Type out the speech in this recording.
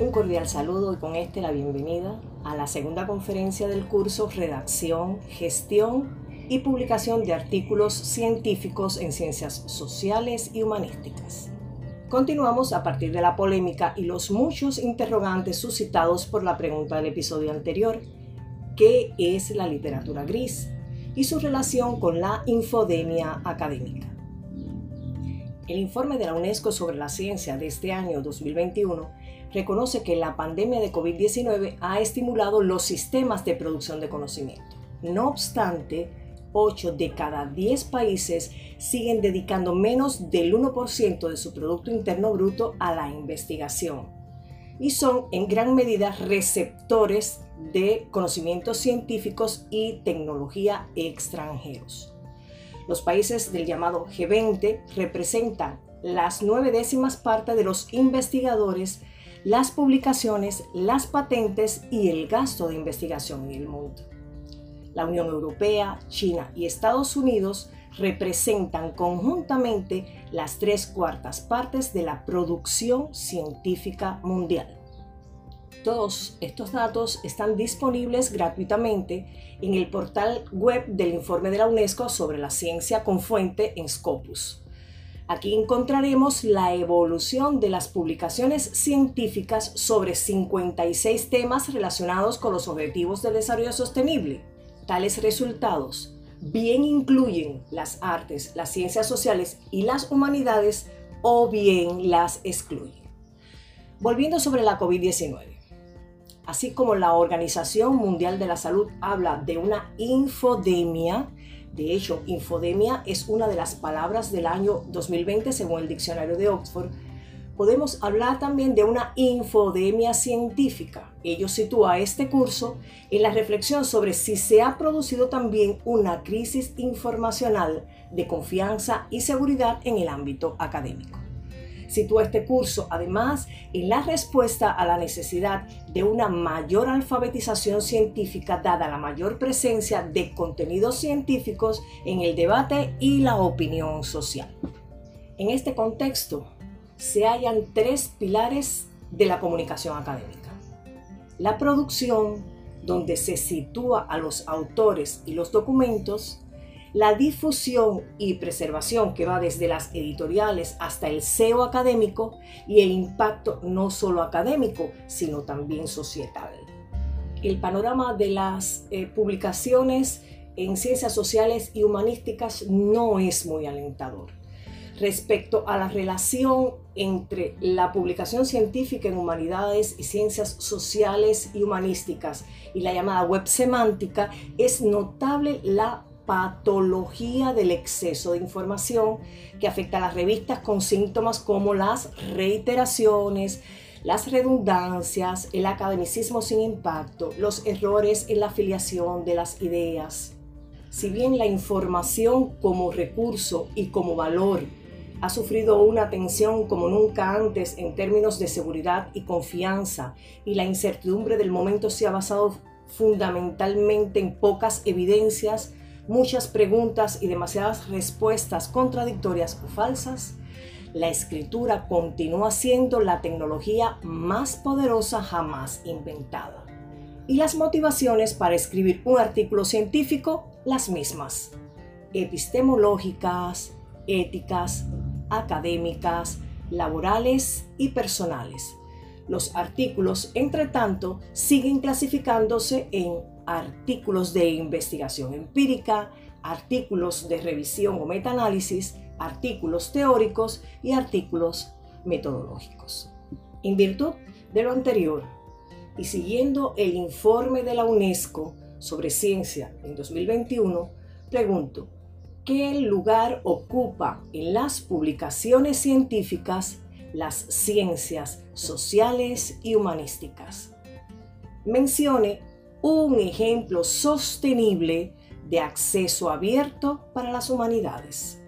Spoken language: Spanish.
Un cordial saludo y con este la bienvenida a la segunda conferencia del curso Redacción, Gestión y Publicación de Artículos Científicos en Ciencias Sociales y Humanísticas. Continuamos a partir de la polémica y los muchos interrogantes suscitados por la pregunta del episodio anterior, ¿qué es la literatura gris? y su relación con la infodemia académica. El informe de la UNESCO sobre la ciencia de este año 2021 reconoce que la pandemia de COVID-19 ha estimulado los sistemas de producción de conocimiento. No obstante, 8 de cada 10 países siguen dedicando menos del 1% de su Producto Interno Bruto a la investigación y son en gran medida receptores de conocimientos científicos y tecnología extranjeros. Los países del llamado G20 representan las nueve décimas partes de los investigadores, las publicaciones, las patentes y el gasto de investigación en el mundo. La Unión Europea, China y Estados Unidos representan conjuntamente las tres cuartas partes de la producción científica mundial. Todos estos datos están disponibles gratuitamente en el portal web del informe de la UNESCO sobre la ciencia con fuente en Scopus. Aquí encontraremos la evolución de las publicaciones científicas sobre 56 temas relacionados con los objetivos del desarrollo sostenible. Tales resultados bien incluyen las artes, las ciencias sociales y las humanidades o bien las excluyen. Volviendo sobre la COVID-19 así como la Organización Mundial de la Salud habla de una infodemia, de hecho, infodemia es una de las palabras del año 2020 según el diccionario de Oxford, podemos hablar también de una infodemia científica. Ello sitúa este curso en la reflexión sobre si se ha producido también una crisis informacional de confianza y seguridad en el ámbito académico sitúa este curso además en la respuesta a la necesidad de una mayor alfabetización científica dada la mayor presencia de contenidos científicos en el debate y la opinión social. En este contexto se hallan tres pilares de la comunicación académica. La producción, donde se sitúa a los autores y los documentos, la difusión y preservación que va desde las editoriales hasta el SEO académico y el impacto no solo académico, sino también societal. El panorama de las eh, publicaciones en ciencias sociales y humanísticas no es muy alentador. Respecto a la relación entre la publicación científica en humanidades y ciencias sociales y humanísticas y la llamada web semántica, es notable la patología del exceso de información que afecta a las revistas con síntomas como las reiteraciones, las redundancias, el academicismo sin impacto, los errores en la afiliación de las ideas. Si bien la información como recurso y como valor ha sufrido una tensión como nunca antes en términos de seguridad y confianza, y la incertidumbre del momento se ha basado fundamentalmente en pocas evidencias, muchas preguntas y demasiadas respuestas contradictorias o falsas, la escritura continúa siendo la tecnología más poderosa jamás inventada. Y las motivaciones para escribir un artículo científico, las mismas. Epistemológicas, éticas, académicas, laborales y personales. Los artículos, entre tanto, siguen clasificándose en artículos de investigación empírica, artículos de revisión o metaanálisis, artículos teóricos y artículos metodológicos. En virtud de lo anterior y siguiendo el informe de la UNESCO sobre ciencia en 2021, pregunto, ¿qué lugar ocupa en las publicaciones científicas las ciencias sociales y humanísticas? Mencione un ejemplo sostenible de acceso abierto para las humanidades.